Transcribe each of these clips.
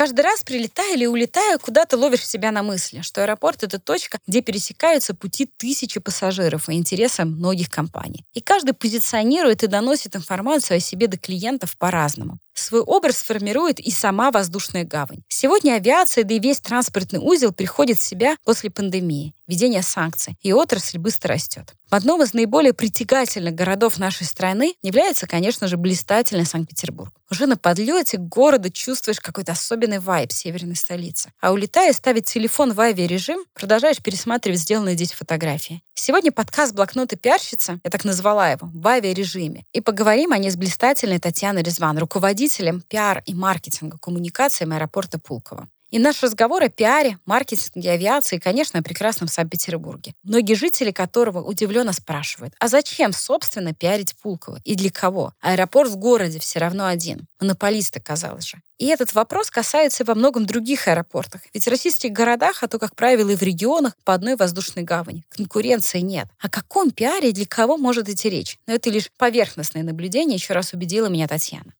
Каждый раз, прилетая или улетая, куда то ловишь себя на мысли, что аэропорт — это точка, где пересекаются пути тысячи пассажиров и интересы многих компаний. И каждый позиционирует и доносит информацию о себе до клиентов по-разному. Свой образ формирует и сама воздушная гавань. Сегодня авиация, да и весь транспортный узел приходит в себя после пандемии, введения санкций, и отрасль быстро растет. В одном из наиболее притягательных городов нашей страны является, конечно же, блистательный Санкт-Петербург. Уже на подлете к городу чувствуешь какой-то особенный вайб северной столицы. А улетая, ставить телефон в авиарежим, продолжаешь пересматривать сделанные здесь фотографии. Сегодня подкаст «Блокноты пиарщица», я так назвала его, в авиарежиме. И поговорим о ней с блистательной Татьяной Резван, руководителем пиар и маркетинга коммуникациям аэропорта Пулково. И наш разговор о пиаре, маркетинге, авиации и, конечно, о прекрасном Санкт-Петербурге. Многие жители которого удивленно спрашивают, а зачем, собственно, пиарить Пулково и для кого? Аэропорт в городе все равно один. Монополисты, казалось же. И этот вопрос касается во многом других аэропортах. Ведь в российских городах, а то, как правило, и в регионах по одной воздушной гавани. Конкуренции нет. О каком пиаре и для кого может идти речь? Но это лишь поверхностное наблюдение, еще раз убедила меня Татьяна.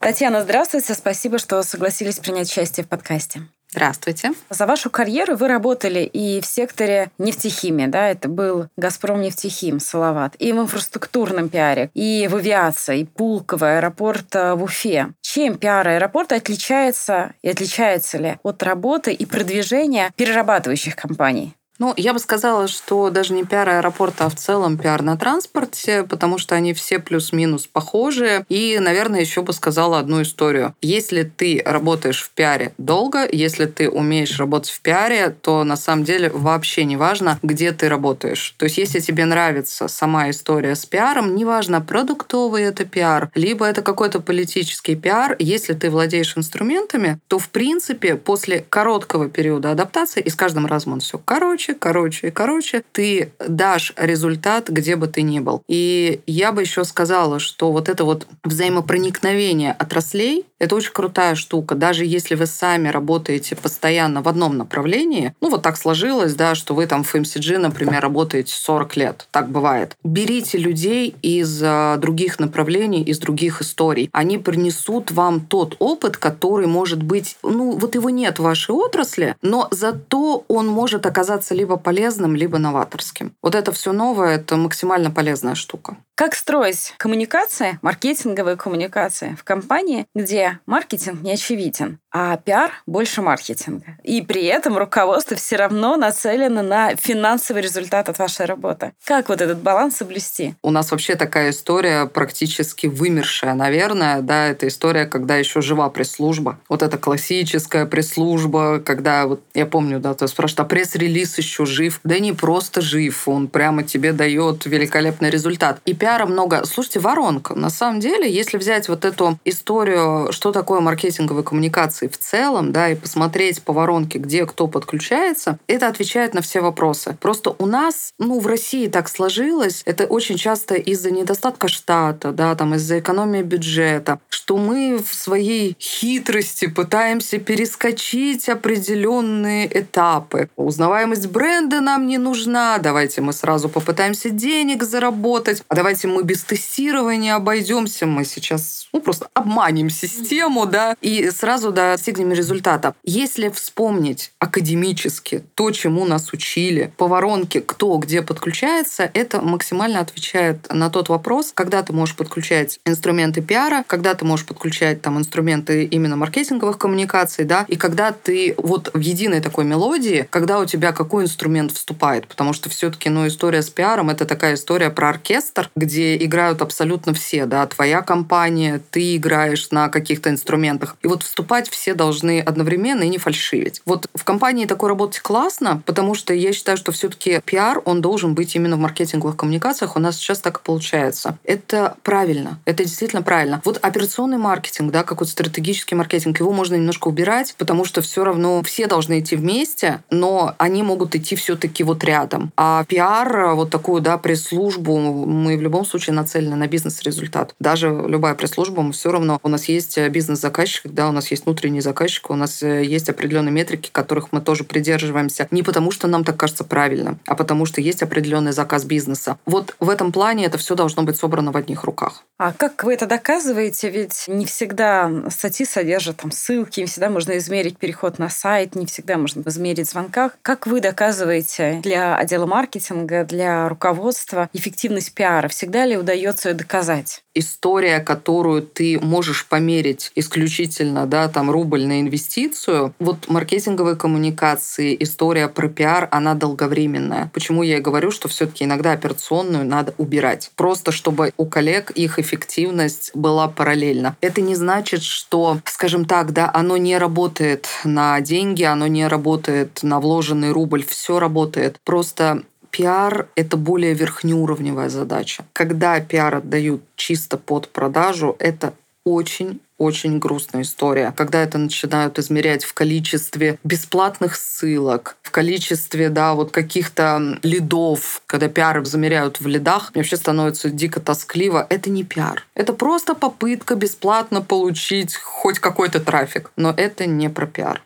Татьяна, здравствуйте. Спасибо, что согласились принять участие в подкасте. Здравствуйте. За вашу карьеру вы работали и в секторе нефтехимии, да, это был «Газпром нефтехим», Салават, и в инфраструктурном пиаре, и в авиации, и Пулково, аэропорт э, в Уфе. Чем пиар аэропорта отличается и отличается ли от работы и продвижения перерабатывающих компаний? Ну, я бы сказала, что даже не пиар аэропорта, а в целом пиар на транспорте, потому что они все плюс-минус похожи. И, наверное, еще бы сказала одну историю. Если ты работаешь в пиаре долго, если ты умеешь работать в пиаре, то на самом деле вообще не важно, где ты работаешь. То есть, если тебе нравится сама история с пиаром, неважно, продуктовый это пиар, либо это какой-то политический пиар, если ты владеешь инструментами, то, в принципе, после короткого периода адаптации, и с каждым разом он все короче, короче, короче и короче, ты дашь результат, где бы ты ни был. И я бы еще сказала, что вот это вот взаимопроникновение отраслей, это очень крутая штука. Даже если вы сами работаете постоянно в одном направлении, ну вот так сложилось, да, что вы там в FMCG, например, работаете 40 лет. Так бывает. Берите людей из а, других направлений, из других историй. Они принесут вам тот опыт, который может быть, ну вот его нет в вашей отрасли, но зато он может оказаться либо полезным, либо новаторским. Вот это все новое, это максимально полезная штука. Как строить коммуникации, маркетинговые коммуникации в компании, где маркетинг не очевиден, а пиар больше маркетинга. И при этом руководство все равно нацелено на финансовый результат от вашей работы. Как вот этот баланс соблюсти? У нас вообще такая история практически вымершая, наверное. Да, это история, когда еще жива пресс-служба. Вот это классическая пресс-служба, когда вот я помню, да, ты спрашиваешь, а пресс-релиз еще жив? Да не просто жив, он прямо тебе дает великолепный результат. И пиар пиара много. Слушайте, воронка. На самом деле, если взять вот эту историю, что такое маркетинговые коммуникации в целом, да, и посмотреть по воронке, где кто подключается, это отвечает на все вопросы. Просто у нас, ну, в России так сложилось, это очень часто из-за недостатка штата, да, там, из-за экономии бюджета, что мы в своей хитрости пытаемся перескочить определенные этапы. Узнаваемость бренда нам не нужна, давайте мы сразу попытаемся денег заработать, а давайте давайте мы без тестирования обойдемся, мы сейчас ну, просто обманем систему, да, и сразу достигнем результата. Если вспомнить академически то, чему нас учили, по воронке, кто где подключается, это максимально отвечает на тот вопрос, когда ты можешь подключать инструменты пиара, когда ты можешь подключать там инструменты именно маркетинговых коммуникаций, да, и когда ты вот в единой такой мелодии, когда у тебя какой инструмент вступает, потому что все-таки, ну, история с пиаром — это такая история про оркестр, где где играют абсолютно все, да, твоя компания, ты играешь на каких-то инструментах. И вот вступать все должны одновременно и не фальшивить. Вот в компании такой работать классно, потому что я считаю, что все-таки пиар, он должен быть именно в маркетинговых коммуникациях. У нас сейчас так и получается. Это правильно. Это действительно правильно. Вот операционный маркетинг, да, какой-то стратегический маркетинг, его можно немножко убирать, потому что все равно все должны идти вместе, но они могут идти все-таки вот рядом. А пиар, вот такую, да, пресс-службу, мы в любом случае нацелены на бизнес-результат. Даже любая пресс-служба, мы все равно, у нас есть бизнес-заказчик, да, у нас есть внутренний заказчик, у нас есть определенные метрики, которых мы тоже придерживаемся. Не потому, что нам так кажется правильно, а потому что есть определенный заказ бизнеса. Вот в этом плане это все должно быть собрано в одних руках. А как вы это доказываете? Ведь не всегда статьи содержат там ссылки, не всегда можно измерить переход на сайт, не всегда можно измерить звонках. Как вы доказываете для отдела маркетинга, для руководства эффективность пиара? Всегда ли удается доказать? история, которую ты можешь померить исключительно, да, там рубль на инвестицию, вот маркетинговые коммуникации, история про пиар, она долговременная. Почему я и говорю, что все-таки иногда операционную надо убирать. Просто чтобы у коллег их эффективность была параллельна. Это не значит, что, скажем так, да, оно не работает на деньги, оно не работает на вложенный рубль, все работает. Просто пиар — это более верхнеуровневая задача. Когда пиар отдают чисто под продажу, это очень очень грустная история. Когда это начинают измерять в количестве бесплатных ссылок, в количестве, да, вот каких-то лидов, когда пиары замеряют в лидах, мне вообще становится дико тоскливо. Это не пиар. Это просто попытка бесплатно получить хоть какой-то трафик. Но это не про пиар.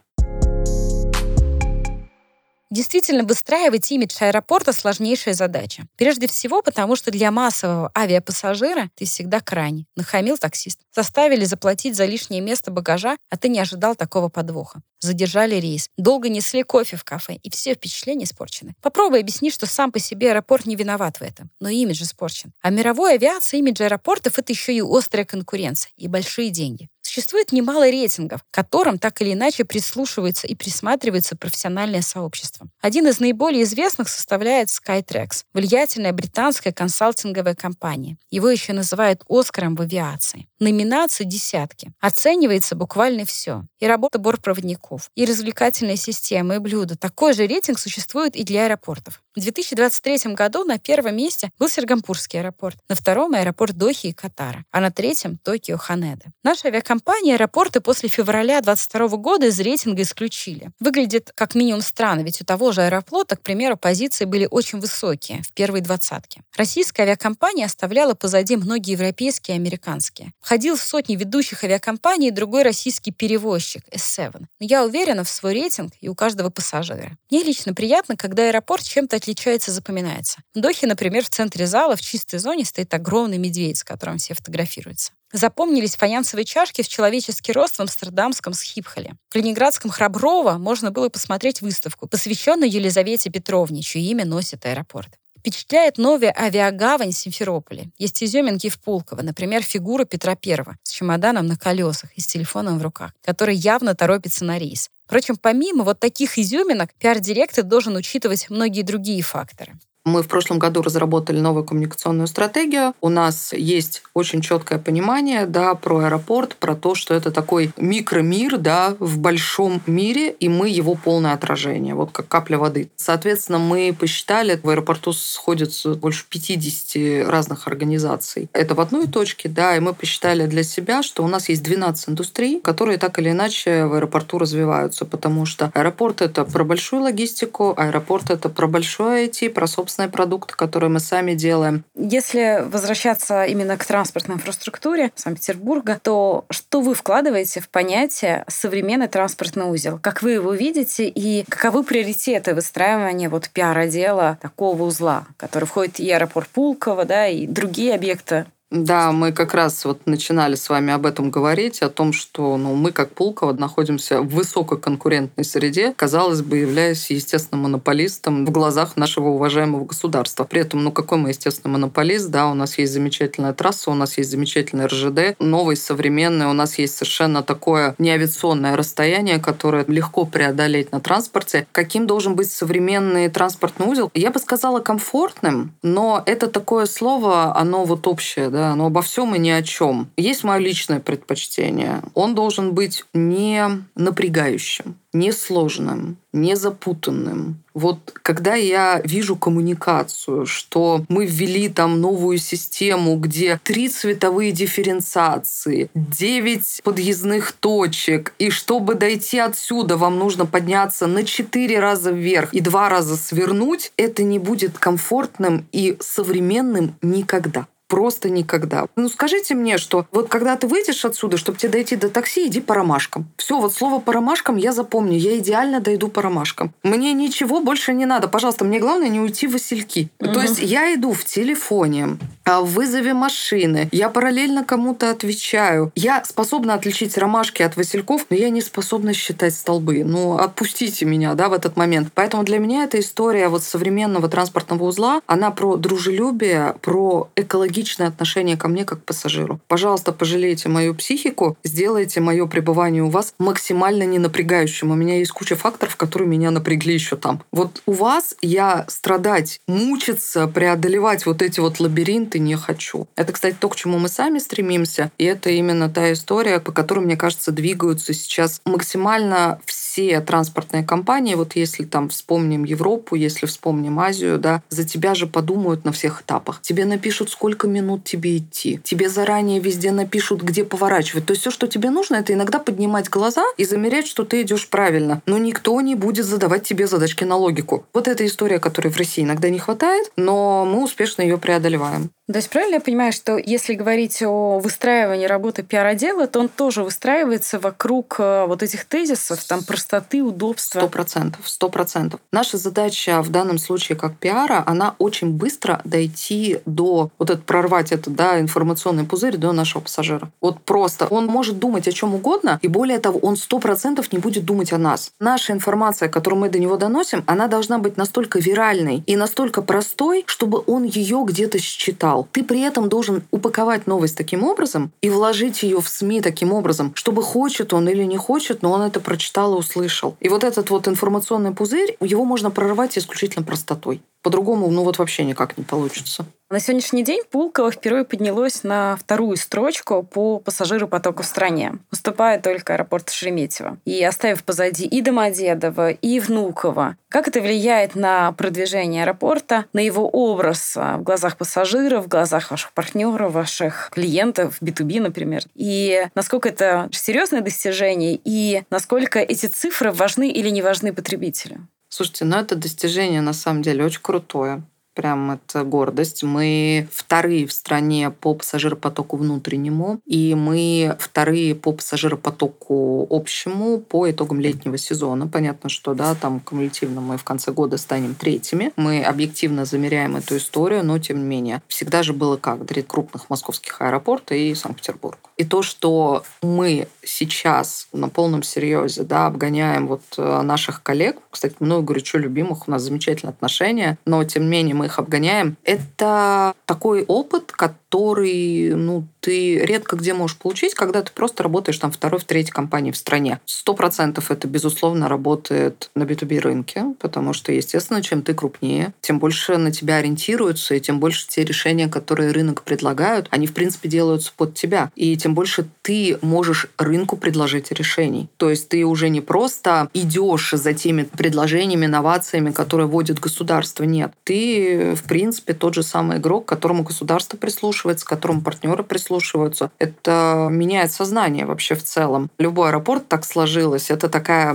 Действительно, выстраивать имидж аэропорта сложнейшая задача. Прежде всего, потому что для массового авиапассажира ты всегда крайне. Нахамил таксист. Заставили заплатить за лишнее место багажа, а ты не ожидал такого подвоха. Задержали рейс. Долго несли кофе в кафе, и все впечатления испорчены. Попробуй объяснить, что сам по себе аэропорт не виноват в этом, но имидж испорчен. А мировой авиации имидж аэропортов — это еще и острая конкуренция и большие деньги. Существует немало рейтингов, к которым так или иначе прислушивается и присматривается профессиональное сообщество. Один из наиболее известных составляет Skytrax, влиятельная британская консалтинговая компания. Его еще называют Оскаром в авиации. Номинации десятки. Оценивается буквально все. И работа бортпроводников, и развлекательная система, и блюда. Такой же рейтинг существует и для аэропортов. В 2023 году на первом месте был Сергампурский аэропорт, на втором — аэропорт Дохи и Катара, а на третьем — Токио Ханеде. Наша авиакомпания аэропорты после февраля 2022 года из рейтинга исключили. Выглядит как минимум странно, ведь у того же аэрофлота, к примеру, позиции были очень высокие, в первой двадцатке. Российская авиакомпания оставляла позади многие европейские и американские. Входил в сотни ведущих авиакомпаний другой российский перевозчик S7. Но я уверена в свой рейтинг и у каждого пассажира. Мне лично приятно, когда аэропорт чем-то отличается, запоминается. В Дохе, например, в центре зала в чистой зоне стоит огромный медведь, с которым все фотографируются. Запомнились фаянсовые чашки в человеческий рост в амстердамском Схипхоле. В калининградском Храброво можно было посмотреть выставку, посвященную Елизавете Петровне, чье имя носит аэропорт. Впечатляет новая авиагавань в Симферополе. Есть изюминки в Пулково, например, фигура Петра Первого с чемоданом на колесах и с телефоном в руках, который явно торопится на рейс. Впрочем, помимо вот таких изюминок, пиар-директор должен учитывать многие другие факторы. Мы в прошлом году разработали новую коммуникационную стратегию. У нас есть очень четкое понимание да, про аэропорт, про то, что это такой микромир да, в большом мире, и мы его полное отражение, вот как капля воды. Соответственно, мы посчитали, в аэропорту сходятся больше 50 разных организаций. Это в одной точке, да, и мы посчитали для себя, что у нас есть 12 индустрий, которые так или иначе в аэропорту развиваются, потому что аэропорт — это про большую логистику, аэропорт — это про большое IT, про собственность собственные продукты, которые мы сами делаем. Если возвращаться именно к транспортной инфраструктуре Санкт-Петербурга, то что вы вкладываете в понятие современный транспортный узел? Как вы его видите и каковы приоритеты выстраивания вот пиар-отдела такого узла, который входит и аэропорт Пулково, да, и другие объекты Да, мы как раз вот начинали с вами об этом говорить, о том, что ну, мы как Пулково находимся в высококонкурентной среде, казалось бы, являясь, естественно, монополистом в глазах нашего уважаемого государства. При этом, ну какой мы, естественно, монополист, да, у нас есть замечательная трасса, у нас есть замечательный РЖД, новый, современный, у нас есть совершенно такое неавиационное расстояние, которое легко преодолеть на транспорте. Каким должен быть современный транспортный узел? Я бы сказала комфортным, но это такое слово, оно вот общее, да, оно обо всем и ни о чем. Есть мое личное предпочтение. Он должен быть не напрягающим несложным, не запутанным. Вот когда я вижу коммуникацию, что мы ввели там новую систему, где три цветовые дифференциации, девять подъездных точек, и чтобы дойти отсюда, вам нужно подняться на четыре раза вверх и два раза свернуть, это не будет комфортным и современным никогда просто никогда. Ну скажите мне, что вот когда ты выйдешь отсюда, чтобы тебе дойти до такси, иди по ромашкам. Все, вот слово по ромашкам я запомню. Я идеально дойду по ромашкам. Мне ничего больше не надо. Пожалуйста, мне главное не уйти в Васильки. Угу. То есть я иду в телефоне, а, в вызове машины, я параллельно кому-то отвечаю. Я способна отличить ромашки от васильков, но я не способна считать столбы. Ну, отпустите меня, да, в этот момент. Поэтому для меня эта история вот современного транспортного узла, она про дружелюбие, про экологичность личное отношение ко мне как к пассажиру. Пожалуйста, пожалейте мою психику, сделайте мое пребывание у вас максимально не напрягающим. У меня есть куча факторов, которые меня напрягли еще там. Вот у вас я страдать, мучиться, преодолевать вот эти вот лабиринты не хочу. Это, кстати, то, к чему мы сами стремимся. И это именно та история, по которой, мне кажется, двигаются сейчас максимально все все транспортные компании, вот если там вспомним Европу, если вспомним Азию, да, за тебя же подумают на всех этапах. Тебе напишут, сколько минут тебе идти. Тебе заранее везде напишут, где поворачивать. То есть все, что тебе нужно, это иногда поднимать глаза и замерять, что ты идешь правильно. Но никто не будет задавать тебе задачки на логику. Вот эта история, которой в России иногда не хватает, но мы успешно ее преодолеваем. То есть правильно я понимаю, что если говорить о выстраивании работы пиар-отдела, то он тоже выстраивается вокруг э, вот этих тезисов, там, простоты, удобства? Сто процентов, сто процентов. Наша задача в данном случае как пиара, она очень быстро дойти до, вот это прорвать этот, да, информационный пузырь до нашего пассажира. Вот просто. Он может думать о чем угодно, и более того, он сто процентов не будет думать о нас. Наша информация, которую мы до него доносим, она должна быть настолько виральной и настолько простой, чтобы он ее где-то считал читал. Ты при этом должен упаковать новость таким образом и вложить ее в СМИ таким образом, чтобы хочет он или не хочет, но он это прочитал и услышал. И вот этот вот информационный пузырь, его можно прорывать исключительно простотой. По-другому, ну вот вообще никак не получится. На сегодняшний день Пулково впервые поднялось на вторую строчку по пассажиропотоку в стране, уступая только аэропорту Шереметьево. И оставив позади и Домодедово, и Внуково. Как это влияет на продвижение аэропорта, на его образ в глазах пассажиров, в глазах ваших партнеров, ваших клиентов, B2B, например? И насколько это серьезное достижение, и насколько эти цифры важны или не важны потребителю? Слушайте, ну это достижение на самом деле очень крутое. Прям это гордость. Мы вторые в стране по пассажиропотоку внутреннему, и мы вторые по пассажиропотоку общему по итогам летнего сезона. Понятно, что да, там кумулятивно мы в конце года станем третьими. Мы объективно замеряем эту историю, но тем не менее. Всегда же было как? Три крупных московских аэропорта и Санкт-Петербург. И то, что мы сейчас на полном серьезе да, обгоняем вот э, наших коллег, кстати, много горячо любимых, у нас замечательные отношения, но тем не менее мы их обгоняем. Это такой опыт, который ну, ты редко где можешь получить, когда ты просто работаешь там второй, в третьей компании в стране. Сто процентов это, безусловно, работает на B2B рынке, потому что, естественно, чем ты крупнее, тем больше на тебя ориентируются, и тем больше те решения, которые рынок предлагают, они, в принципе, делаются под тебя. И тем больше ты можешь рынку предложить решений. То есть ты уже не просто идешь за теми предложениями, инновациями, которые вводит государство. Нет. Ты, в принципе, тот же самый игрок, к которому государство прислушивается, к которому партнеры прислушиваются. Это меняет сознание вообще в целом. Любой аэропорт так сложилось. Это такая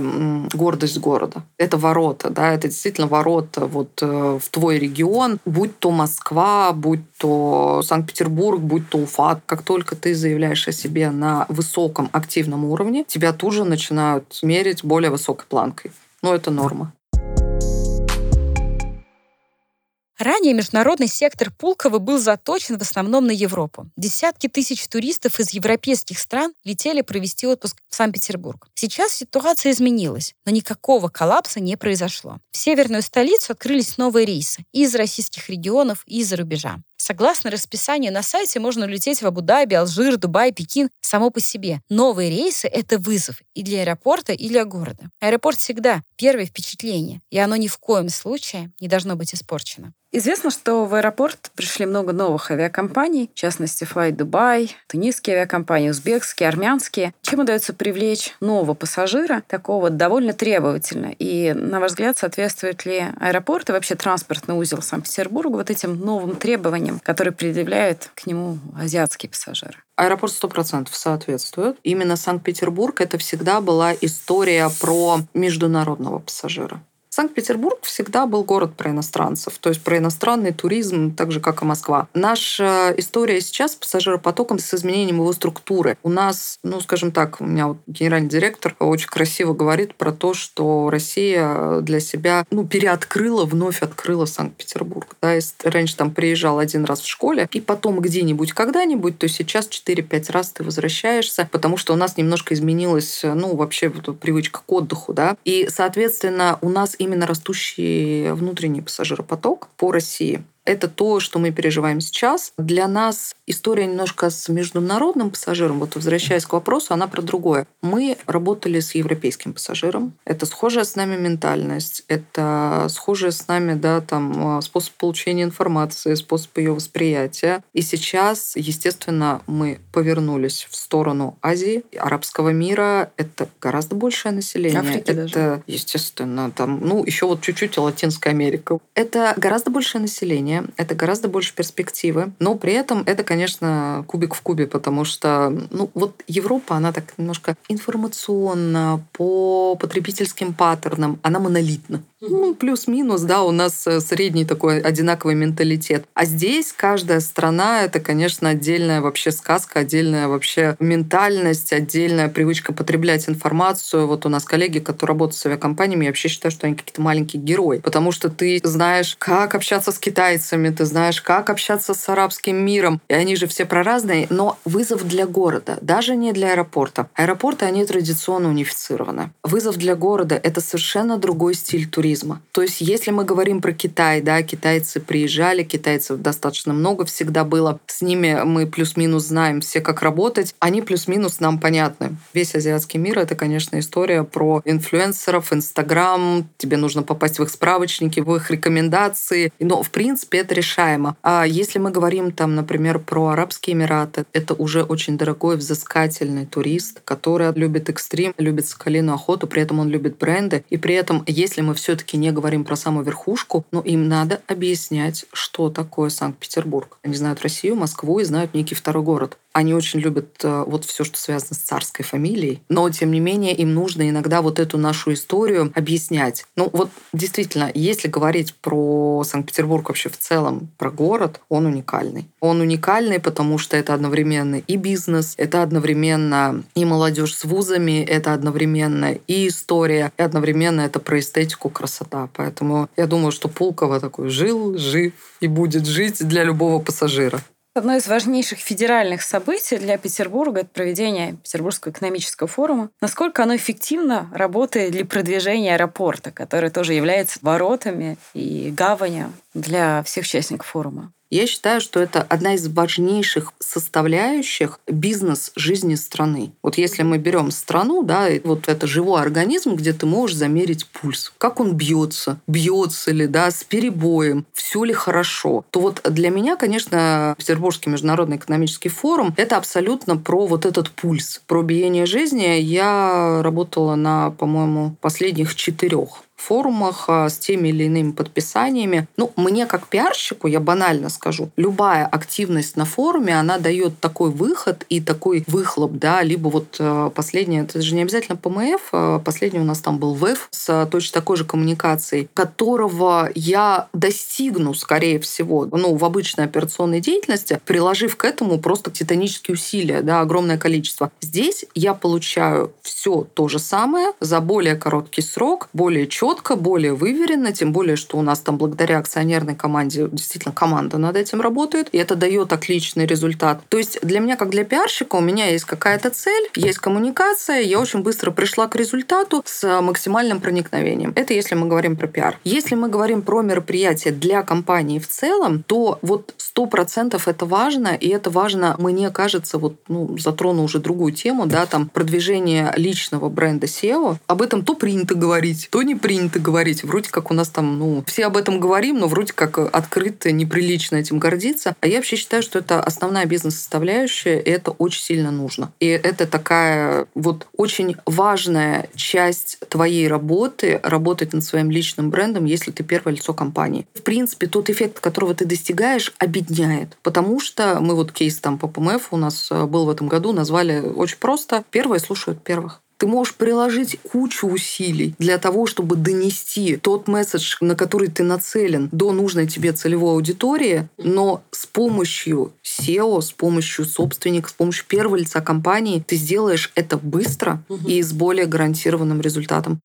гордость города. Это ворота, да, это действительно ворота вот э, в твой регион, будь то Москва, будь то Санкт-Петербург, будь то Уфа. Как только ты заявляешь о себе на высоком активном уровне, тебя тут же начинают мерить более высокой планкой. Ну, это норма. Ранее международный сектор Пулково был заточен в основном на Европу. Десятки тысяч туристов из европейских стран летели провести отпуск в Санкт-Петербург. Сейчас ситуация изменилась, но никакого коллапса не произошло. В северную столицу открылись новые рейсы и из российских регионов, и из-за рубежа. Согласно расписанию на сайте, можно улететь в Абу-Даби, Алжир, Дубай, Пекин само по себе. Новые рейсы — это вызов и для аэропорта, и для города. Аэропорт всегда первое впечатление, и оно ни в коем случае не должно быть испорчено. Известно, что в аэропорт пришли много новых авиакомпаний, в частности, Fly Dubai, тунисские авиакомпании, узбекские, армянские. Чем удается привлечь нового пассажира, такого довольно требовательно? И, на ваш взгляд, соответствует ли аэропорт и вообще транспортный узел Санкт-Петербурга вот этим новым требованиям, которые предъявляют к нему азиатские пассажиры? Аэропорт сто процентов соответствует. Именно Санкт-Петербург это всегда была история про международного пассажира. Санкт-Петербург всегда был город про иностранцев, то есть про иностранный туризм, так же, как и Москва. Наша история сейчас с пассажиропотоком с изменением его структуры. У нас, ну, скажем так, у меня вот генеральный директор очень красиво говорит про то, что Россия для себя, ну, переоткрыла, вновь открыла Санкт-Петербург. Да, раньше там приезжал один раз в школе, и потом где-нибудь, когда-нибудь, то сейчас 4-5 раз ты возвращаешься, потому что у нас немножко изменилась, ну, вообще привычка к отдыху, да, и, соответственно, у нас именно растущий внутренний пассажиропоток по России это то, что мы переживаем сейчас. Для нас история немножко с международным пассажиром, вот возвращаясь к вопросу, она про другое. Мы работали с европейским пассажиром. Это схожая с нами ментальность, это схожая с нами да, там, а, способ получения информации, способ ее восприятия. И сейчас, естественно, мы повернулись в сторону Азии, арабского мира. Это гораздо большее население. Африки это, даже. естественно, там, ну, еще вот чуть-чуть Латинская Америка. Это гораздо большее население это гораздо больше перспективы. Но при этом это, конечно, кубик в кубе, потому что, ну, вот Европа, она так немножко информационно, по потребительским паттернам, она монолитна. Ну, плюс-минус, да, у нас э, средний такой одинаковый менталитет. А здесь каждая страна — это, конечно, отдельная вообще сказка, отдельная вообще ментальность, отдельная привычка потреблять информацию. Вот у нас коллеги, которые работают с авиакомпаниями, я вообще считаю, что они какие-то маленькие герои, потому что ты знаешь, как общаться с китайцами, ты знаешь, как общаться с арабским миром, и они же все про разные, но вызов для города, даже не для аэропорта. Аэропорты, они традиционно унифицированы. Вызов для города — это совершенно другой стиль туризма. То есть если мы говорим про Китай, да, китайцы приезжали, китайцев достаточно много всегда было. С ними мы плюс-минус знаем все, как работать. Они плюс-минус нам понятны. Весь азиатский мир — это, конечно, история про инфлюенсеров, Инстаграм. Тебе нужно попасть в их справочники, в их рекомендации. Но, в принципе, это решаемо. А если мы говорим, там, например, про Арабские Эмираты, это уже очень дорогой, взыскательный турист, который любит экстрим, любит соколиную охоту, при этом он любит бренды. И при этом, если мы все все-таки не говорим про самую верхушку, но им надо объяснять, что такое Санкт-Петербург. Они знают Россию, Москву и знают некий второй город. Они очень любят э, вот все, что связано с царской фамилией, но тем не менее им нужно иногда вот эту нашу историю объяснять. Ну вот действительно, если говорить про Санкт-Петербург вообще в целом, про город, он уникальный. Он уникальный, потому что это одновременно и бизнес, это одновременно и молодежь с вузами, это одновременно и история, и одновременно это про эстетику, красота. Поэтому я думаю, что Пулково такой жил, жив и будет жить для любого пассажира. Одно из важнейших федеральных событий для Петербурга – это проведение Петербургского экономического форума. Насколько оно эффективно работает для продвижения аэропорта, который тоже является воротами и гаванью для всех участников форума? Я считаю, что это одна из важнейших составляющих бизнес-жизни страны. Вот если мы берем страну, да, вот это живой организм, где ты можешь замерить пульс, как он бьется, бьется ли, да, с перебоем, все ли хорошо, то вот для меня, конечно, Петербургский международный экономический форум это абсолютно про вот этот пульс, про биение жизни. Я работала на, по-моему, последних четырех форумах а, с теми или иными подписаниями. Ну, мне как пиарщику, я банально скажу, любая активность на форуме, она дает такой выход и такой выхлоп, да, либо вот а, последнее, это же не обязательно ПМФ, а последний у нас там был ВЭФ с точно такой же коммуникацией, которого я достигну, скорее всего, ну, в обычной операционной деятельности, приложив к этому просто титанические усилия, да, огромное количество. Здесь я получаю все то же самое за более короткий срок, более четко, четко, более выверенно, тем более, что у нас там благодаря акционерной команде действительно команда над этим работает, и это дает отличный результат. То есть для меня, как для пиарщика, у меня есть какая-то цель, есть коммуникация, я очень быстро пришла к результату с максимальным проникновением. Это если мы говорим про пиар. Если мы говорим про мероприятие для компании в целом, то вот сто процентов это важно, и это важно, мне кажется, вот ну, затрону уже другую тему, да, там продвижение личного бренда SEO. Об этом то принято говорить, то не принято говорить. Вроде как у нас там, ну, все об этом говорим, но вроде как открыто, неприлично этим гордиться. А я вообще считаю, что это основная бизнес-составляющая, и это очень сильно нужно. И это такая вот очень важная часть твоей работы, работать над своим личным брендом, если ты первое лицо компании. В принципе, тот эффект, которого ты достигаешь, обедняет. Потому что мы вот кейс там по ПМФ у нас э, был в этом году, назвали очень просто. Первые слушают первых. Ты можешь приложить кучу усилий для того, чтобы донести тот месседж, на который ты нацелен, до нужной тебе целевой аудитории, но с помощью SEO, с помощью собственника, с помощью первого лица компании ты сделаешь это быстро и с более гарантированным результатом.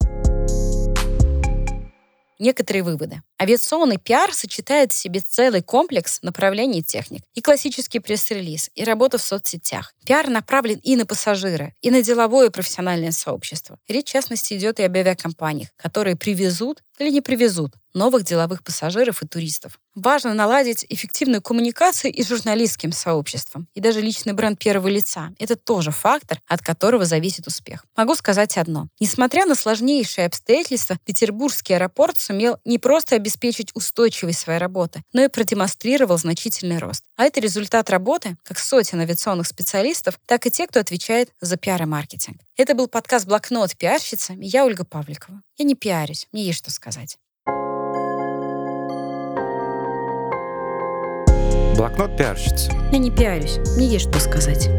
Некоторые выводы. Авиационный пиар сочетает в себе целый комплекс направлений техник. И классический пресс-релиз, и работа в соцсетях. Пиар направлен и на пассажира, и на деловое и профессиональное сообщество. Речь, в частности, идет и об авиакомпаниях, которые привезут или не привезут новых деловых пассажиров и туристов. Важно наладить эффективную коммуникацию и с журналистским сообществом, и даже личный бренд первого лица. Это тоже фактор, от которого зависит успех. Могу сказать одно. Несмотря на сложнейшие обстоятельства, Петербургский аэропорт сумел не просто обеспечить устойчивость своей работы, но и продемонстрировал значительный рост. А это результат работы как сотен авиационных специалистов, так и те, кто отвечает за пиар и маркетинг. Это был подкаст «Блокнот пиарщица» и я Ольга Павликова. Я не пиарюсь, мне есть что сказать. Блокнот пиарщицы. Я не пиарюсь, мне есть что сказать.